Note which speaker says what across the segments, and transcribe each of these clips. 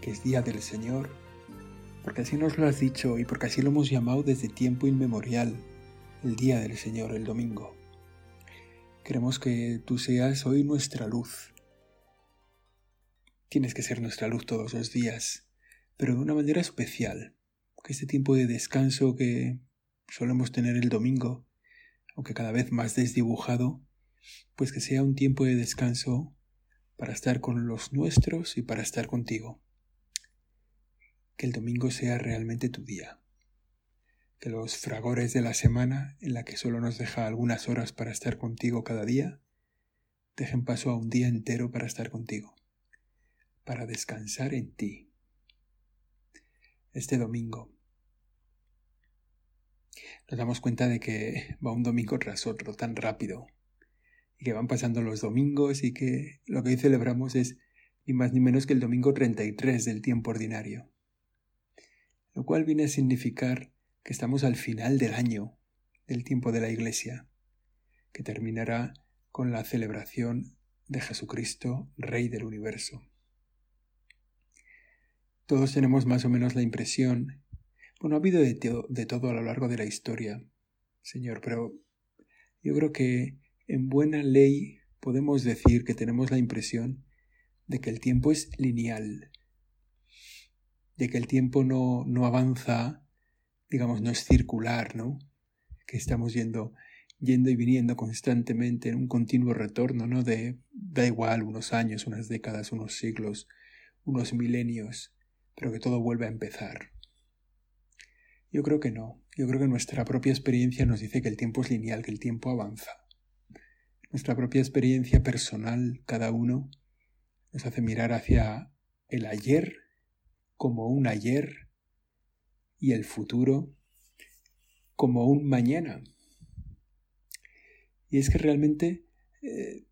Speaker 1: que es día del Señor, porque así nos lo has dicho y porque así lo hemos llamado desde tiempo inmemorial, el día del Señor, el domingo. Queremos que tú seas hoy nuestra luz. Tienes que ser nuestra luz todos los días, pero de una manera especial, que este tiempo de descanso que solemos tener el domingo, aunque cada vez más desdibujado, pues que sea un tiempo de descanso para estar con los nuestros y para estar contigo que el domingo sea realmente tu día, que los fragores de la semana, en la que solo nos deja algunas horas para estar contigo cada día, dejen paso a un día entero para estar contigo, para descansar en ti. Este domingo nos damos cuenta de que va un domingo tras otro tan rápido y que van pasando los domingos y que lo que hoy celebramos es ni más ni menos que el domingo 33 del tiempo ordinario lo cual viene a significar que estamos al final del año, del tiempo de la Iglesia, que terminará con la celebración de Jesucristo, Rey del universo. Todos tenemos más o menos la impresión, bueno, ha habido de, de todo a lo largo de la historia, Señor, pero yo creo que en buena ley podemos decir que tenemos la impresión de que el tiempo es lineal, de que el tiempo no, no avanza, digamos, no es circular, ¿no? Que estamos yendo, yendo y viniendo constantemente en un continuo retorno, ¿no? De, da igual, unos años, unas décadas, unos siglos, unos milenios, pero que todo vuelve a empezar. Yo creo que no. Yo creo que nuestra propia experiencia nos dice que el tiempo es lineal, que el tiempo avanza. Nuestra propia experiencia personal, cada uno, nos hace mirar hacia el ayer como un ayer y el futuro como un mañana. Y es que realmente eh,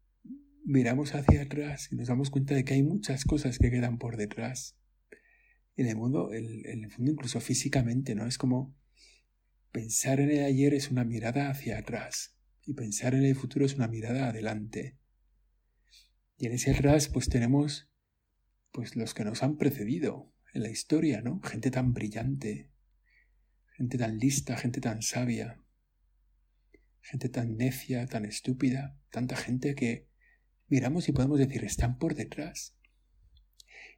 Speaker 1: miramos hacia atrás y nos damos cuenta de que hay muchas cosas que quedan por detrás. En el mundo, en el fondo incluso físicamente, ¿no? Es como pensar en el ayer es una mirada hacia atrás y pensar en el futuro es una mirada adelante. Y en ese atrás pues tenemos pues los que nos han precedido, en la historia, ¿no? Gente tan brillante, gente tan lista, gente tan sabia, gente tan necia, tan estúpida, tanta gente que miramos y podemos decir, están por detrás.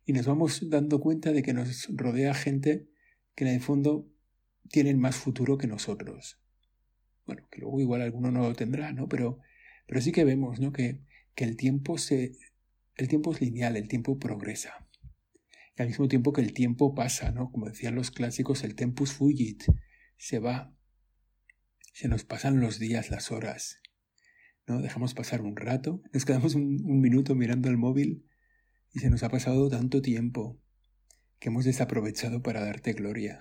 Speaker 1: Y nos vamos dando cuenta de que nos rodea gente que en el fondo tienen más futuro que nosotros. Bueno, que luego igual alguno no lo tendrá, ¿no? Pero, pero sí que vemos, ¿no? Que, que el tiempo se. el tiempo es lineal, el tiempo progresa al mismo tiempo que el tiempo pasa, ¿no? Como decían los clásicos, el tempus fugit, se va, se nos pasan los días, las horas, ¿no? Dejamos pasar un rato, nos quedamos un, un minuto mirando el móvil y se nos ha pasado tanto tiempo que hemos desaprovechado para darte gloria.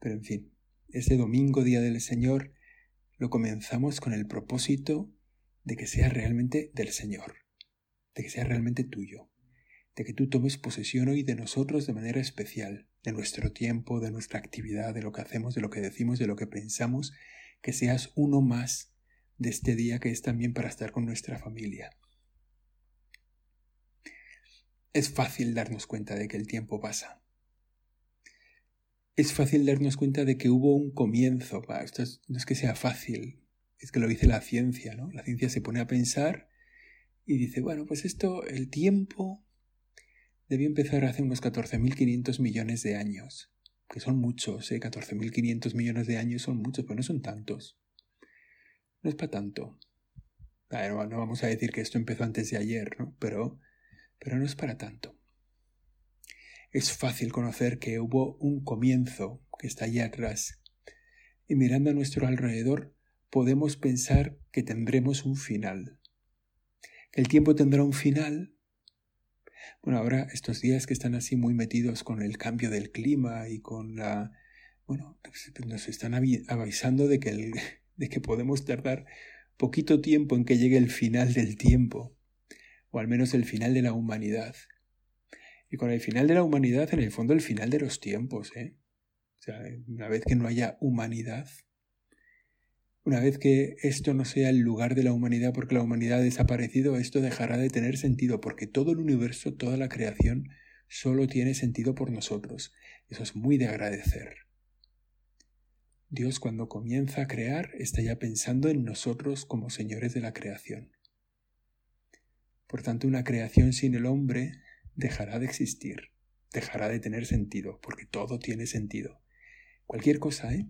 Speaker 1: Pero en fin, ese domingo, Día del Señor, lo comenzamos con el propósito de que sea realmente del Señor, de que sea realmente tuyo de que tú tomes posesión hoy de nosotros de manera especial, de nuestro tiempo, de nuestra actividad, de lo que hacemos, de lo que decimos, de lo que pensamos, que seas uno más de este día que es también para estar con nuestra familia. Es fácil darnos cuenta de que el tiempo pasa. Es fácil darnos cuenta de que hubo un comienzo. esto no es que sea fácil, es que lo dice la ciencia, ¿no? La ciencia se pone a pensar y dice, bueno, pues esto, el tiempo debió empezar hace unos 14.500 millones de años, que son muchos, ¿eh? 14.500 millones de años son muchos, pero no son tantos. No es para tanto. no vamos a decir que esto empezó antes de ayer, ¿no? Pero, pero no es para tanto. Es fácil conocer que hubo un comienzo que está allá atrás. Y mirando a nuestro alrededor, podemos pensar que tendremos un final. Que el tiempo tendrá un final Bueno, ahora estos días que están así muy metidos con el cambio del clima y con la... Bueno, pues, nos están avisando de que, de que podemos tardar poquito tiempo en que llegue el final del tiempo, o al menos el final de la humanidad. Y con el final de la humanidad, en el fondo, el final de los tiempos, ¿eh? O sea, una vez que no haya humanidad, una vez que esto no sea el lugar de la humanidad porque la humanidad ha desaparecido, esto dejará de tener sentido porque todo el universo, toda la creación, solo tiene sentido por nosotros. Eso es muy de agradecer. Dios cuando comienza a crear está ya pensando en nosotros como señores de la creación. Por tanto, una creación sin el hombre dejará de existir, dejará de tener sentido, porque todo tiene sentido. Cualquier cosa, ¿eh?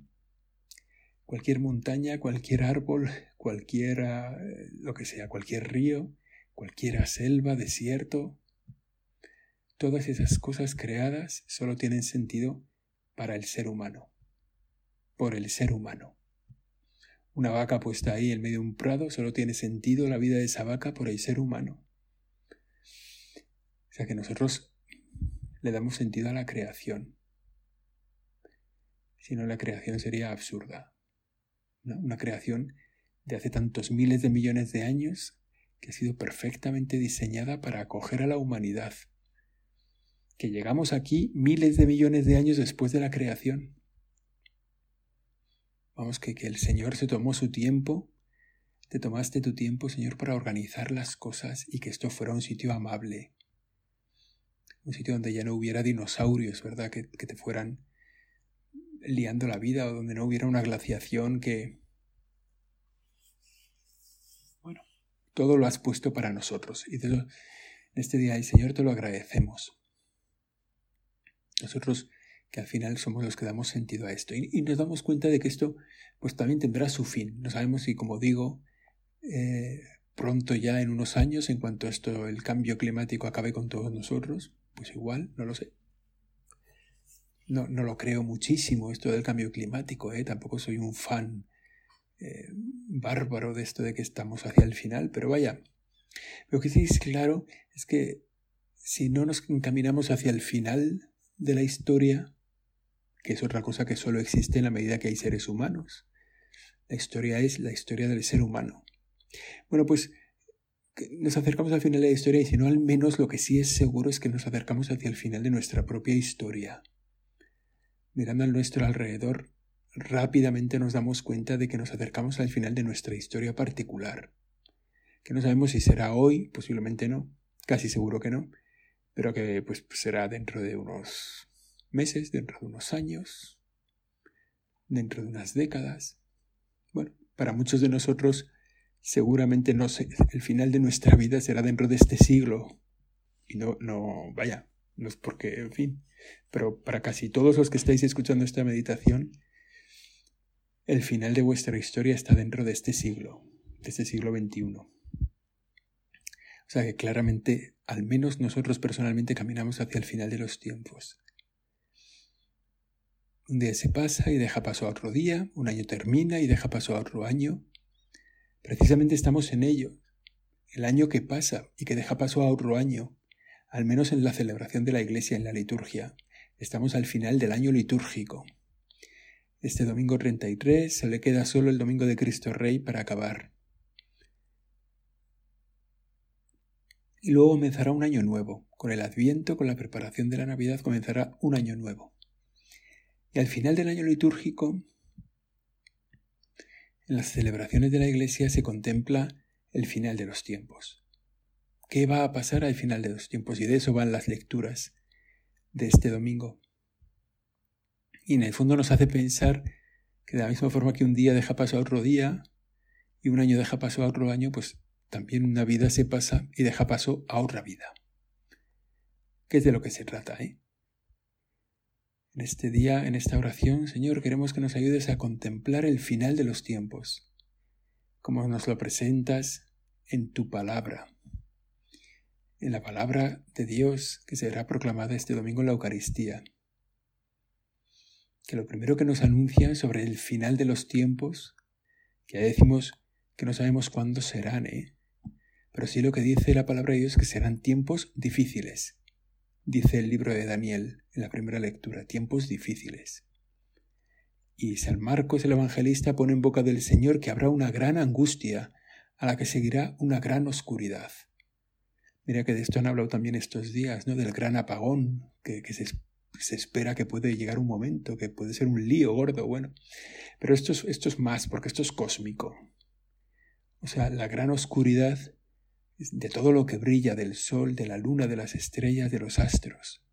Speaker 1: Cualquier montaña, cualquier árbol, cualquier, eh, lo que sea, cualquier río, cualquier selva, desierto, todas esas cosas creadas solo tienen sentido para el ser humano, por el ser humano. Una vaca puesta ahí en medio de un prado solo tiene sentido la vida de esa vaca por el ser humano. O sea que nosotros le damos sentido a la creación. Si no, la creación sería absurda. Una creación de hace tantos miles de millones de años que ha sido perfectamente diseñada para acoger a la humanidad. Que llegamos aquí miles de millones de años después de la creación. Vamos, que, que el Señor se tomó su tiempo, te tomaste tu tiempo, Señor, para organizar las cosas y que esto fuera un sitio amable, un sitio donde ya no hubiera dinosaurios, ¿verdad? Que, te fueran liando la vida o donde no hubiera una glaciación que... Bueno, todo lo has puesto para nosotros y en este día, el Señor, te lo agradecemos. Nosotros que al final somos los que damos sentido a esto y, nos damos cuenta de que esto pues también tendrá su fin. No sabemos si, como digo, eh, pronto ya en unos años, en cuanto esto, el cambio climático acabe con todos nosotros, pues igual, no lo sé. No, no lo creo muchísimo esto del cambio climático, ¿eh? tampoco soy un fan eh, bárbaro de esto de que estamos hacia el final, pero vaya, lo que sí es claro es que si no nos encaminamos hacia el final de la historia, que es otra cosa que solo existe en la medida que hay seres humanos, la historia es la historia del ser humano. Bueno, pues nos acercamos al final de la historia y si no, al menos lo que sí es seguro es que nos acercamos hacia el final de nuestra propia historia. Mirando al nuestro alrededor, rápidamente nos damos cuenta de que nos acercamos al final de nuestra historia particular, que no sabemos si será hoy, posiblemente no, casi seguro que no, pero que pues será dentro de unos meses, dentro de unos años, dentro de unas décadas. Bueno, para muchos de nosotros seguramente no sé, el final de nuestra vida será dentro de este siglo. Y no, no, vaya, no es porque, en fin, pero para casi todos los que estáis escuchando esta meditación, el final de vuestra historia está dentro de este siglo, de este siglo XXI. O sea que claramente, al menos nosotros personalmente caminamos hacia el final de los tiempos. Un día se pasa y deja paso a otro día, un año termina y deja paso a otro año, Precisamente estamos en ello. El año que pasa y que deja paso a otro año, al menos en la celebración de la Iglesia en la liturgia, estamos al final del año litúrgico. Este domingo 33 se le queda solo el domingo de Cristo Rey para acabar. Y luego comenzará un año nuevo. Con el Adviento, con la preparación de la Navidad, comenzará un año nuevo. Y al final del año litúrgico en las celebraciones de la Iglesia se contempla el final de los tiempos. ¿Qué va a pasar al final de los tiempos? Y de eso van las lecturas de este domingo. Y en el fondo nos hace pensar que de la misma forma que un día deja paso a otro día y un año deja paso a otro año, pues también una vida se pasa y deja paso a otra vida. ¿Qué es de lo que se trata, ¿eh? En este día, en esta oración, Señor, queremos que nos ayudes a contemplar el final de los tiempos, como nos lo presentas en tu palabra, en la palabra de Dios que será proclamada este domingo en la Eucaristía. Que lo primero que nos anuncia sobre el final de los tiempos, que ya decimos que no sabemos cuándo serán, ¿eh? pero sí lo que dice la palabra de Dios que serán tiempos difíciles. Dice el libro de Daniel en la primera lectura, tiempos difíciles. Y San Marcos el Evangelista pone en boca del Señor que habrá una gran angustia a la que seguirá una gran oscuridad. Mira que de esto han hablado también estos días, ¿no? Del gran apagón que, se, espera que puede llegar un momento, que puede ser un lío gordo, bueno. Pero esto es, esto es más, porque esto es cósmico. O sea, la gran oscuridad de todo lo que brilla, del sol, de la luna, de las estrellas, de los astros.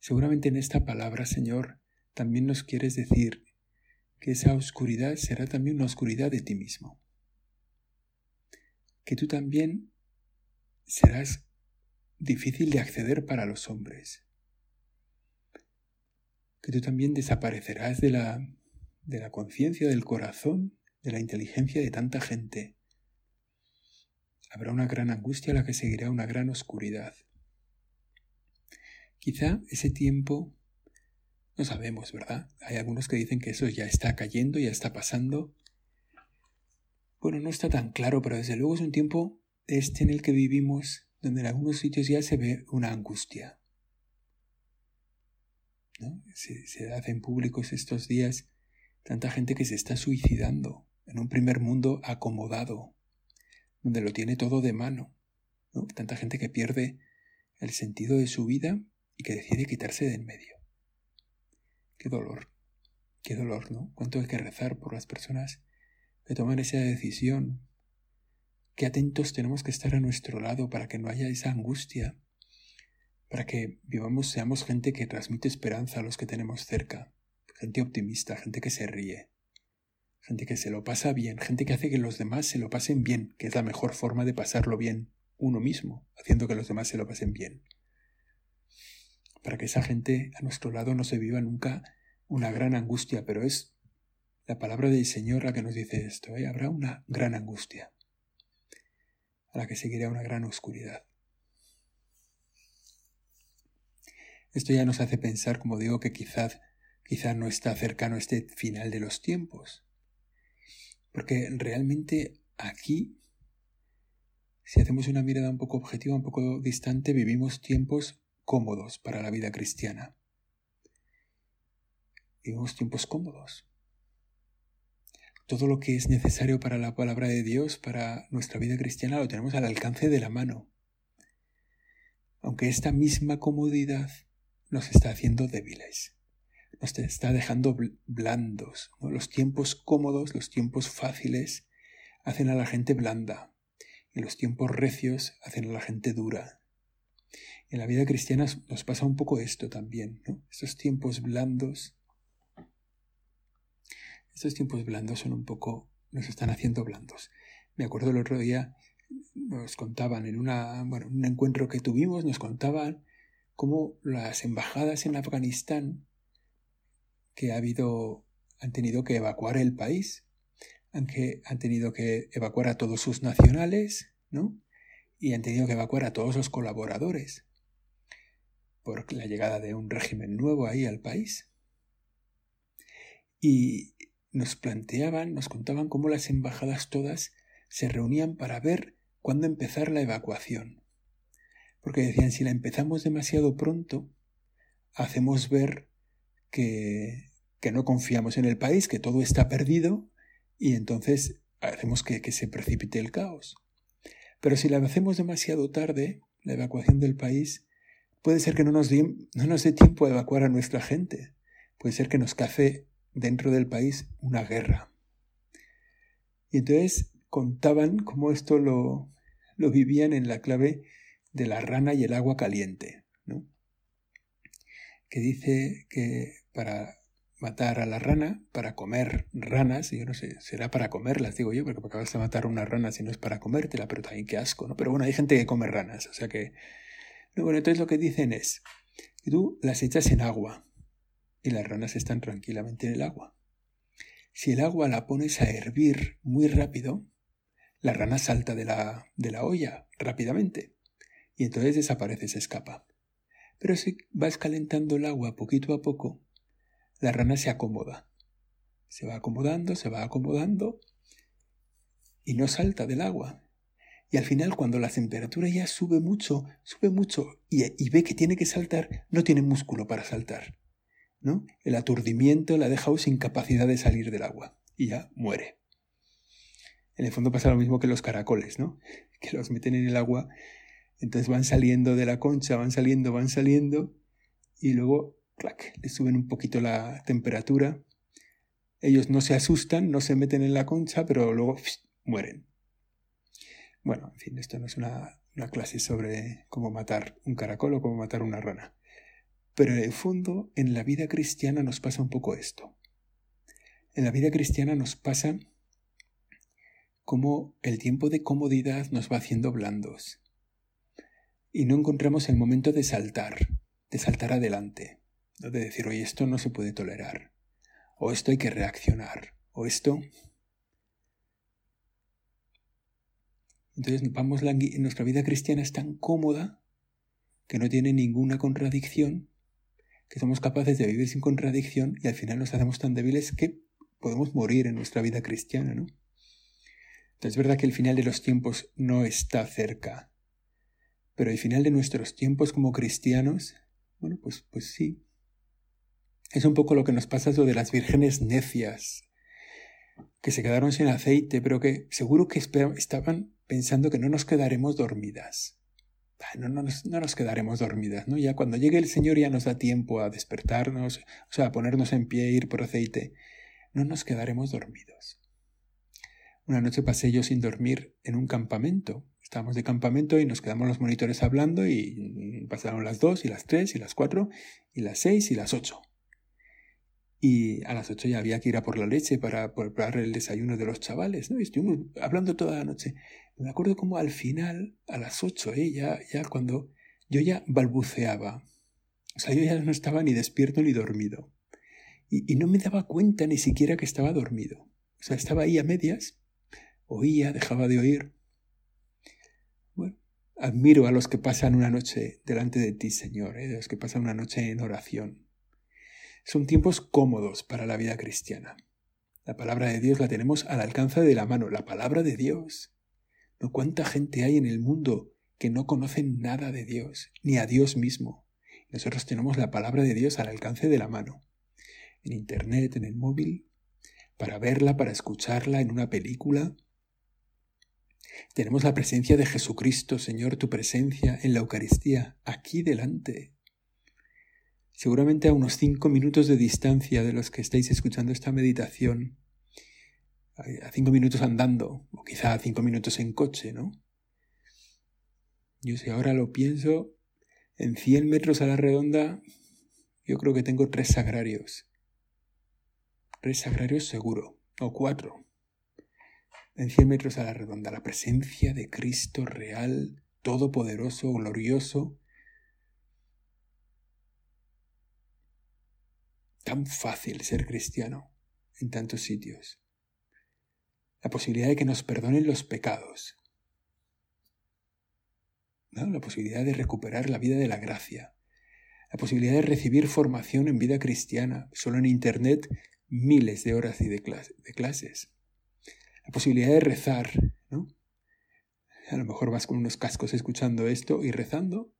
Speaker 1: Seguramente en esta palabra, Señor, también nos quieres decir que esa oscuridad será también una oscuridad de ti mismo. Que tú también serás difícil de acceder para los hombres. Que tú también desaparecerás de la, de la conciencia, del corazón, de la inteligencia de tanta gente. Habrá una gran angustia a la que seguirá una gran oscuridad. Quizá ese tiempo no sabemos, ¿verdad? Hay algunos que dicen que eso ya está cayendo, ya está pasando. Bueno, no está tan claro, pero desde luego es un tiempo este en el que vivimos, donde en algunos sitios ya se ve una angustia. ¿No? Se, hacen públicos estos días tanta gente que se está suicidando en un primer mundo acomodado, donde lo tiene todo de mano. ¿no? Tanta gente que pierde el sentido de su vida y que decide quitarse de en medio. Qué dolor, qué dolor, ¿no? Cuánto hay que rezar por las personas que toman esa decisión. Qué atentos tenemos que estar a nuestro lado para que no haya esa angustia, para que vivamos, seamos gente que transmite esperanza a los que tenemos cerca, gente optimista, gente que se ríe, gente que se lo pasa bien, gente que hace que los demás se lo pasen bien, que es la mejor forma de pasarlo bien uno mismo, haciendo que los demás se lo pasen bien. Para que esa gente a nuestro lado no se viva nunca una gran angustia, pero es la palabra del Señor la que nos dice esto, ¿eh? habrá una gran angustia, a la que seguirá una gran oscuridad. Esto ya nos hace pensar, como digo, que quizás quizá no está cercano este final de los tiempos. Porque realmente aquí, si hacemos una mirada un poco objetiva, un poco distante, vivimos tiempos cómodos para la vida cristiana. Vivimos tiempos cómodos. Todo lo que es necesario para la palabra de Dios, para nuestra vida cristiana, lo tenemos al alcance de la mano. Aunque esta misma comodidad nos está haciendo débiles, nos está dejando blandos. Los tiempos cómodos, los tiempos fáciles, hacen a la gente blanda, y los tiempos recios hacen a la gente dura. En la vida cristiana nos pasa un poco esto también, ¿no? Estos tiempos blandos, estos tiempos blandos son un poco, nos están haciendo blandos. Me acuerdo el otro día, nos contaban en una, bueno, un encuentro que tuvimos, nos contaban cómo las embajadas en Afganistán que ha habido, han tenido que evacuar el país, han tenido que evacuar a todos sus nacionales, ¿no? Y han tenido que evacuar a todos los colaboradores por la llegada de un régimen nuevo ahí al país. Y nos planteaban, nos contaban cómo las embajadas todas se reunían para ver cuándo empezar la evacuación. Porque decían, si la empezamos demasiado pronto, hacemos ver que, que no confiamos en el país, que todo está perdido, y entonces hacemos que, que se precipite el caos. Pero si la hacemos demasiado tarde, la evacuación del país, Puede ser que no nos, no nos dé tiempo a evacuar a nuestra gente. Puede ser que nos cace dentro del país una guerra. Y entonces contaban cómo esto lo, lo vivían en la clave de la rana y el agua caliente, ¿no? que dice que para matar a la rana, para comer ranas, yo no sé, será para comerlas, digo yo, porque acabas de matar una rana si no es para comértela, pero también qué asco, ¿no? Pero bueno, hay gente que come ranas, o sea que bueno, entonces lo que dicen es que tú las echas en agua y las ranas están tranquilamente en el agua. Si el agua la pones a hervir muy rápido, la rana salta de la, de la olla rápidamente y entonces desaparece, se escapa. Pero si vas calentando el agua poquito a poco, la rana se acomoda. Se va acomodando, se va acomodando y no salta del agua. Y al final, cuando la temperatura ya sube mucho, sube mucho y, ve que tiene que saltar, no tiene músculo para saltar. El aturdimiento la ha dejado sin capacidad de salir del agua y ya muere. En el fondo pasa lo mismo que los caracoles, ¿no? Que los meten en el agua, entonces van saliendo de la concha, van saliendo, van saliendo, y luego, clac, le suben un poquito la temperatura. Ellos no se asustan, no se meten en la concha, pero luego mueren. Bueno, en fin, esto no es una, clase sobre cómo matar un caracol o cómo matar una rana. Pero en el fondo, en la vida cristiana nos pasa un poco esto. En la vida cristiana nos pasa como el tiempo de comodidad nos va haciendo blandos. Y no encontramos el momento de saltar, de saltar adelante, de decir, oye, esto no se puede tolerar, o esto hay que reaccionar, o esto Entonces vamos nuestra vida cristiana es tan cómoda que no tiene ninguna contradicción, que somos capaces de vivir sin contradicción y al final nos hacemos tan débiles que podemos morir en nuestra vida cristiana, ¿no? Entonces es verdad que el final de los tiempos no está cerca, pero el final de nuestros tiempos como cristianos, bueno, pues, pues sí. Es un poco lo que nos pasa lo de las vírgenes necias, que se quedaron sin aceite, pero que seguro que estaban pensando que no nos quedaremos dormidas. No, no, nos, no, nos, quedaremos dormidas, ¿no? Ya cuando llegue el Señor ya nos da tiempo a despertarnos, o sea, a ponernos en pie, ir por aceite. No nos quedaremos dormidos. Una noche pasé yo sin dormir en un campamento. Estábamos de campamento y nos quedamos los monitores hablando y pasaron las dos y las tres y las cuatro y las seis y las ocho y a las ocho ya había que ir a por la leche para preparar el desayuno de los chavales, ¿no? Estuvimos hablando toda la noche. Me acuerdo como al final, a las ocho, ¿eh? ya, ya cuando yo ya balbuceaba. O sea, yo ya no estaba ni despierto ni dormido. Y, no me daba cuenta ni siquiera que estaba dormido. O sea, estaba ahí a medias, oía, dejaba de oír. Bueno, admiro a los que pasan una noche delante de ti, Señor, ¿eh? de los que pasan una noche en oración son tiempos cómodos para la vida cristiana. La palabra de Dios la tenemos al alcance de la mano, la palabra de Dios. ¿No cuánta gente hay en el mundo que no conocen nada de Dios, ni a Dios mismo? Nosotros tenemos la palabra de Dios al alcance de la mano, en Internet, en el móvil, para verla, para escucharla en una película. Tenemos la presencia de Jesucristo, Señor, tu presencia en la Eucaristía, aquí delante seguramente a unos cinco minutos de distancia de los que estáis escuchando esta meditación, a cinco minutos andando, o quizá a cinco minutos en coche, ¿no? Yo si ahora lo pienso, en 100 metros a la redonda, yo creo que tengo tres sagrarios. Tres sagrarios seguro, o cuatro. En 100 metros a la redonda, la presencia de Cristo real, todopoderoso, glorioso, tan fácil ser cristiano en tantos sitios. La posibilidad de que nos perdonen los pecados. La posibilidad de recuperar la vida de la gracia. La posibilidad de recibir formación en vida cristiana. Solo en Internet miles de horas y de, de clases. La posibilidad de rezar. ¿no? A lo mejor vas con unos cascos escuchando esto y rezando.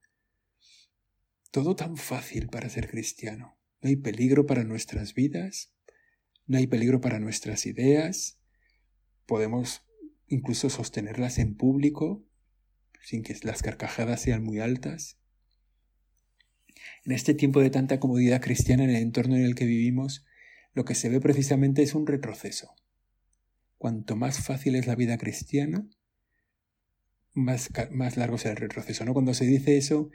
Speaker 1: Todo tan fácil para ser cristiano. No hay peligro para nuestras vidas, no hay peligro para nuestras ideas, podemos incluso sostenerlas en público sin que las carcajadas sean muy altas. En este tiempo de tanta comodidad cristiana en el entorno en el que vivimos, lo que se ve precisamente es un retroceso. Cuanto más fácil es la vida cristiana, más, largo será el retroceso. ¿no? Cuando se dice eso,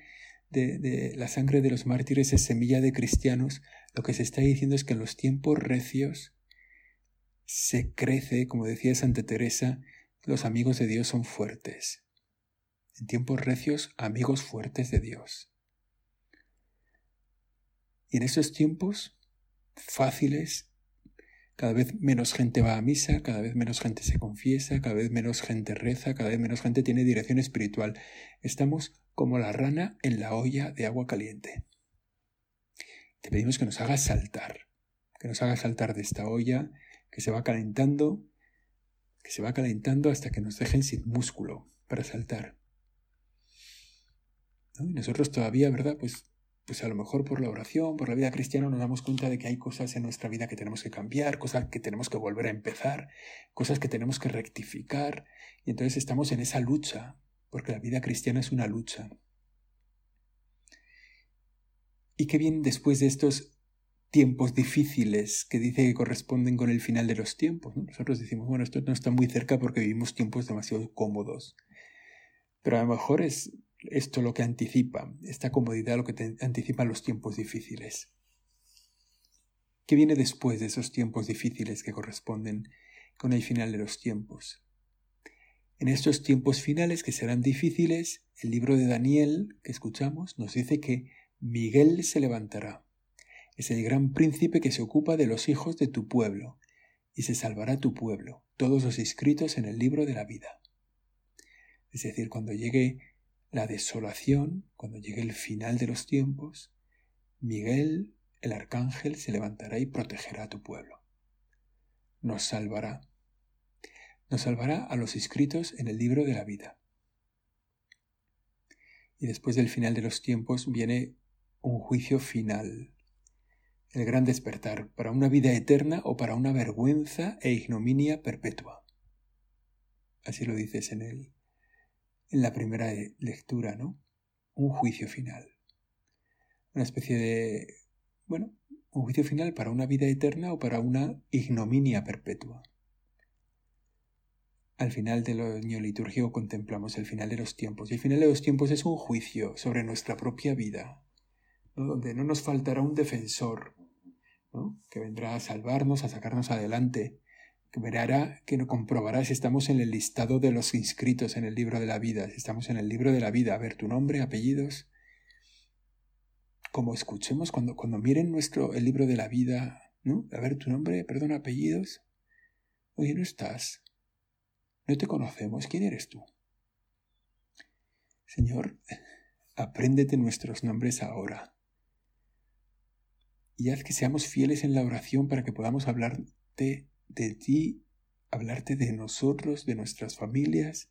Speaker 1: de, la sangre de los mártires es semilla de cristianos, lo que se está diciendo es que en los tiempos recios se crece, como decía Santa Teresa, los amigos de Dios son fuertes. En tiempos recios, amigos fuertes de Dios. Y en esos tiempos fáciles, cada vez menos gente va a misa, cada vez menos gente se confiesa, cada vez menos gente reza, cada vez menos gente tiene dirección espiritual. Estamos como la rana en la olla de agua caliente. Te pedimos que nos hagas saltar, que nos hagas saltar de esta olla que se va calentando que se va calentando hasta que nos dejen sin músculo para saltar. Y nosotros todavía, ¿verdad? Pues, pues a lo mejor por la oración, por la vida cristiana, nos damos cuenta de que hay cosas en nuestra vida que tenemos que cambiar, cosas que tenemos que volver a empezar, cosas que tenemos que rectificar. Y entonces estamos en esa lucha, porque la vida cristiana es una lucha. ¿Y qué viene después de estos tiempos difíciles que dice que corresponden con el final de los tiempos. Nosotros decimos, bueno, esto no está muy cerca porque vivimos tiempos demasiado cómodos. Pero a lo mejor es esto lo que anticipa, esta comodidad lo que anticipa los tiempos difíciles. ¿Qué viene después de esos tiempos difíciles que corresponden con el final de los tiempos? En estos tiempos finales que serán difíciles, el libro de Daniel que escuchamos nos dice que Miguel se levantará es el gran príncipe que se ocupa de los hijos de tu pueblo, y se salvará tu pueblo, todos los inscritos en el libro de la vida. Es decir, cuando llegue la desolación, cuando llegue el final de los tiempos, Miguel, el arcángel, se levantará y protegerá a tu pueblo. Nos salvará. Nos salvará a los inscritos en el libro de la vida. Y después del final de los tiempos viene un juicio final, el gran despertar, para una vida eterna o para una vergüenza e ignominia perpetua. Así lo dices en él, en la primera lectura, ¿no? Un juicio final. Una especie de, bueno, un juicio final para una vida eterna o para una ignominia perpetua. Al final del año litúrgico contemplamos el final de los tiempos y el final de los tiempos es un juicio sobre nuestra propia vida, donde no nos faltará un defensor, que vendrá a salvarnos, a sacarnos adelante, que verá, que nos comprobará si estamos en el listado de los inscritos en el libro de la vida, si estamos en el libro de la vida, a ver tu nombre, apellidos. Como escuchemos cuando, cuando miren nuestro, el libro de la vida, ¿no? A ver tu nombre, perdón, apellidos. Oye, no estás. No te conocemos. ¿Quién eres tú? Señor, apréndete nuestros nombres ahora y haz que seamos fieles en la oración para que podamos hablarte de ti, hablarte de nosotros, de nuestras familias,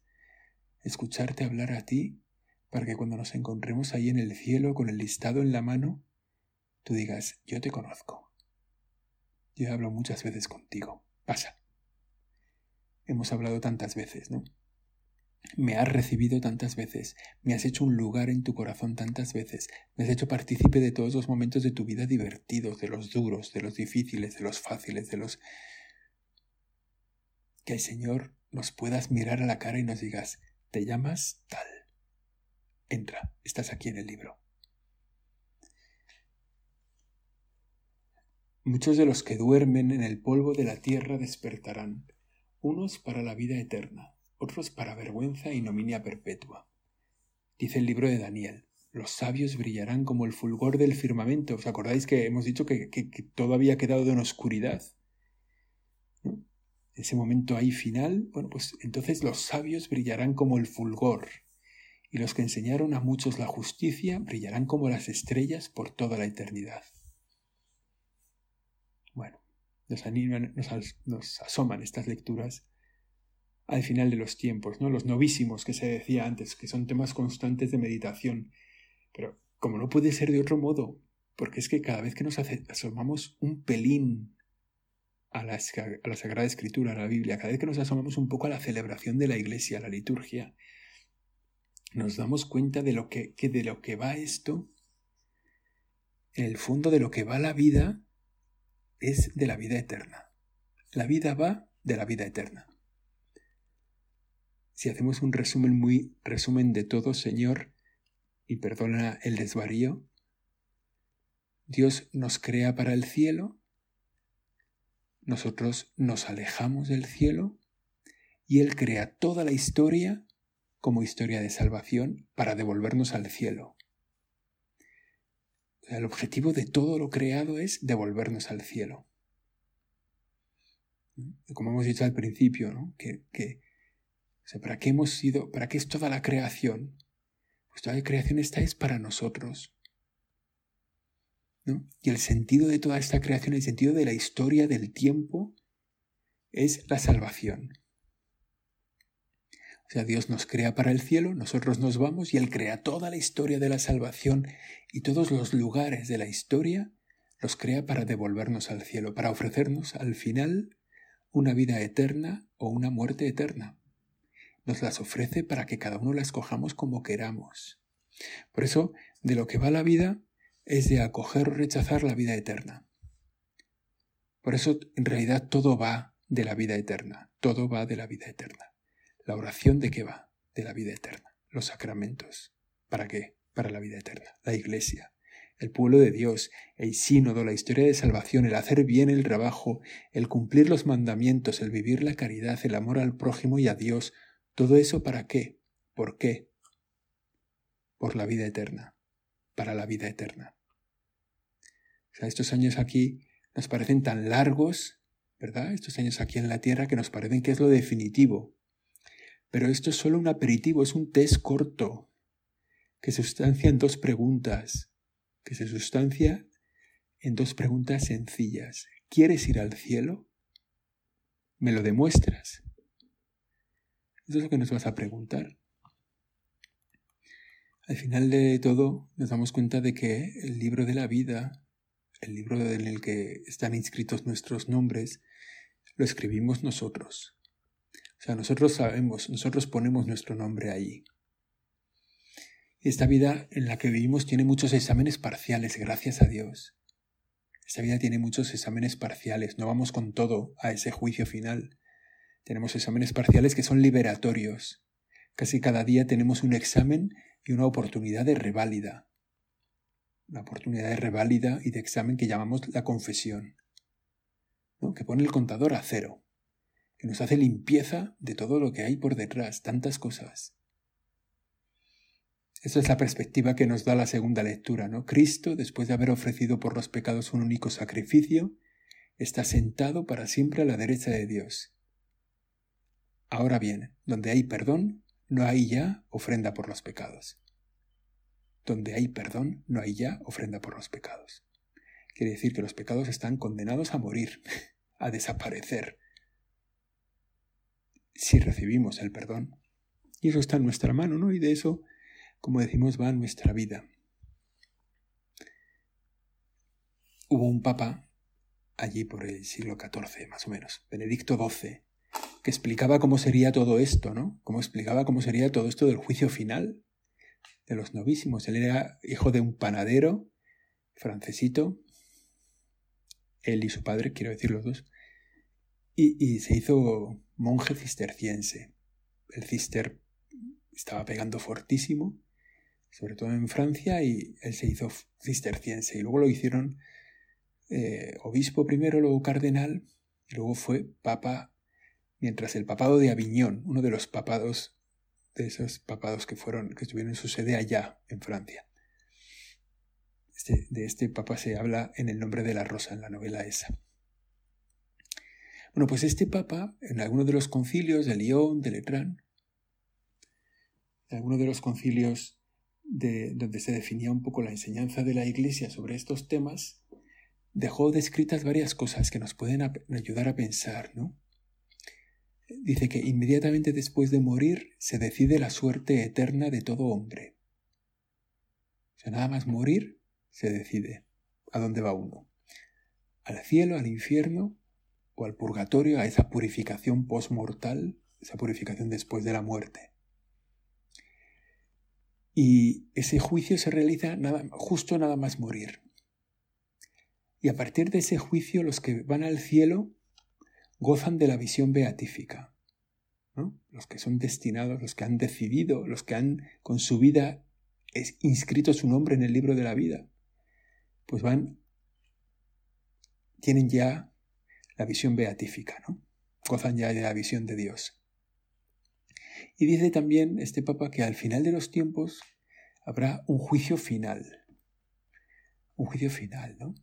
Speaker 1: escucharte hablar a ti, para que cuando nos encontremos ahí en el cielo con el listado en la mano, tú digas, yo te conozco. Yo hablo muchas veces contigo. Pasa. Hemos hablado tantas veces, ¿no? Me has recibido tantas veces, me has hecho un lugar en tu corazón tantas veces, me has hecho partícipe de todos los momentos de tu vida divertidos, de los duros, de los difíciles, de los fáciles, de los... Que el Señor nos puedas mirar a la cara y nos digas, te llamas tal. Entra, estás aquí en el libro. Muchos de los que duermen en el polvo de la tierra despertarán, unos para la vida eterna otros para vergüenza y nominia perpetua. Dice el libro de Daniel, los sabios brillarán como el fulgor del firmamento. ¿Os acordáis que hemos dicho que, todo había quedado en oscuridad? Ese momento ahí final, bueno, pues entonces los sabios brillarán como el fulgor, y los que enseñaron a muchos la justicia brillarán como las estrellas por toda la eternidad. Bueno, nos animan, nos asoman estas lecturas al final de los tiempos, ¿no? Los novísimos que se decía antes, que son temas constantes de meditación. Pero como no puede ser de otro modo, porque es que cada vez que nos asomamos un pelín a la, a Sagrada Escritura, a la Biblia, cada vez que nos asomamos un poco a la celebración de la Iglesia, a la liturgia, nos damos cuenta de lo que, que de lo que va esto, en el fondo de lo que va la vida, es de la vida eterna. La vida va de la vida eterna. Si hacemos un resumen muy resumen de todo, Señor, y perdona el desvarío, Dios nos crea para el cielo, nosotros nos alejamos del cielo y Él crea toda la historia como historia de salvación para devolvernos al cielo. El objetivo de todo lo creado es devolvernos al cielo. Como hemos dicho al principio, ¿no? que, que ¿para qué hemos sido, para qué es toda la creación? Pues toda la creación está es para nosotros. ¿no? Y el sentido de toda esta creación, el sentido de la historia del tiempo, es la salvación. O sea, Dios nos crea para el cielo, nosotros nos vamos y Él crea toda la historia de la salvación y todos los lugares de la historia los crea para devolvernos al cielo, para ofrecernos al final una vida eterna o una muerte eterna. Nos las ofrece para que cada uno las cojamos como queramos. Por eso, de lo que va la vida es de acoger o rechazar la vida eterna. Por eso, en realidad, todo va de la vida eterna, todo va de la vida eterna. La oración de qué va? De la vida eterna. Los sacramentos. ¿Para qué? Para la vida eterna. La iglesia. El pueblo de Dios, el sínodo, la historia de salvación, el hacer bien el trabajo, el cumplir los mandamientos, el vivir la caridad, el amor al prójimo y a Dios. ¿Todo eso para qué? ¿Por qué? Por la vida eterna. Para la vida eterna. Estos años aquí nos parecen tan largos, ¿verdad? Estos años aquí en la tierra que nos parecen que es lo definitivo. Pero esto es solo un aperitivo, es un test corto, que se sustancia en dos preguntas, que se sustancia en dos preguntas sencillas. ¿Quieres ir al cielo? ¿Me lo demuestras? Eso es lo que nos vas a preguntar. Al final de todo nos damos cuenta de que el libro de la vida, el libro en el que están inscritos nuestros nombres, lo escribimos nosotros. O sea, nosotros sabemos, nosotros ponemos nuestro nombre ahí. Esta vida en la que vivimos tiene muchos exámenes parciales, gracias a Dios. Esta vida tiene muchos exámenes parciales, no vamos con todo a ese juicio final. Tenemos exámenes parciales que son liberatorios. Casi cada día tenemos un examen y una oportunidad de reválida. Una oportunidad de reválida y de examen que llamamos la confesión, ¿no? que pone el contador a cero que nos hace limpieza de todo lo que hay por detrás, tantas cosas. Esa es la perspectiva que nos da la segunda lectura, ¿no? Cristo, después de haber ofrecido por los pecados un único sacrificio, está sentado para siempre a la derecha de Dios. Ahora bien, donde hay perdón, no hay ya ofrenda por los pecados. Donde hay perdón, no hay ya ofrenda por los pecados. Quiere decir que los pecados están condenados a morir, a desaparecer, si recibimos el perdón. Y eso está en nuestra mano, ¿no? Y de eso, como decimos, va nuestra vida. Hubo un papa allí por el siglo XIV, más o menos, Benedicto XII, que explicaba cómo sería todo esto, ¿no? Cómo explicaba cómo sería todo esto del juicio final de los novísimos. Él era hijo de un panadero francesito, él y su padre, quiero decir los dos, y, se hizo monje cisterciense. El cister estaba pegando fortísimo, sobre todo en Francia, y él se hizo cisterciense. Y luego lo hicieron eh, obispo primero, luego cardenal, y luego fue papa, mientras el papado de Aviñón, uno de los papados, de esos papados que fueron, que estuvieron en su sede allá, en Francia. Este, de este papa se habla en el nombre de la rosa, en la novela esa. Bueno, pues este papa, en alguno de los concilios de Lyon, de Letrán, en alguno de los concilios de, donde se definía un poco la enseñanza de la Iglesia sobre estos temas, dejó descritas varias cosas que nos pueden ayudar a pensar, ¿no? Dice que inmediatamente después de morir se decide la suerte eterna de todo hombre. O sea, nada más morir se decide a dónde va uno. Al cielo, al infierno al purgatorio, a esa purificación postmortal, esa purificación después de la muerte. Y ese juicio se realiza justo nada más morir. Y a partir de ese juicio los que van al cielo gozan de la visión beatífica. Los que son destinados, los que han decidido, los que han con su vida inscrito su nombre en el libro de la vida, pues van, tienen ya la visión beatífica, ¿no? Gozan ya de la visión de Dios. Y dice también este Papa que al final de los tiempos habrá un juicio final. Un juicio final, ¿no?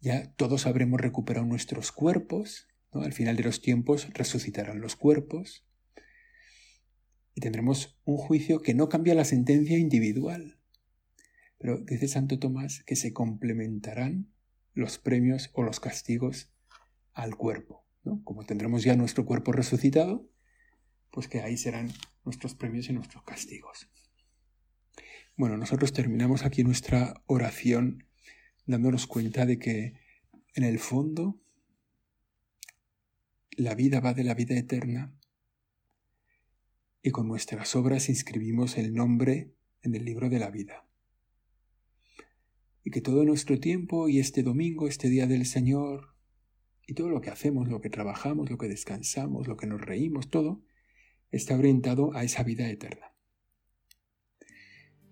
Speaker 1: Ya todos habremos recuperado nuestros cuerpos, ¿no? Al final de los tiempos resucitarán los cuerpos y tendremos un juicio que no cambia la sentencia individual. Pero dice Santo Tomás que se complementarán los premios o los castigos al cuerpo. ¿no? Como tendremos ya nuestro cuerpo resucitado, pues que ahí serán nuestros premios y nuestros castigos. Bueno, nosotros terminamos aquí nuestra oración dándonos cuenta de que en el fondo la vida va de la vida eterna y con nuestras obras inscribimos el nombre en el libro de la vida. Y que todo nuestro tiempo y este domingo, este día del Señor, y todo lo que hacemos, lo que trabajamos, lo que descansamos, lo que nos reímos, todo, está orientado a esa vida eterna.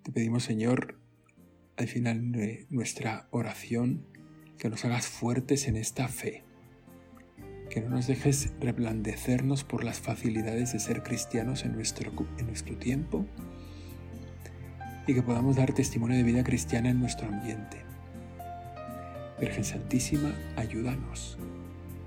Speaker 1: Te pedimos, Señor, al final de nuestra oración, que nos hagas fuertes en esta fe, que no nos dejes reblandecernos por las facilidades de ser cristianos en nuestro, en nuestro tiempo y que podamos dar testimonio de vida cristiana en nuestro ambiente. Virgen Santísima, ayúdanos.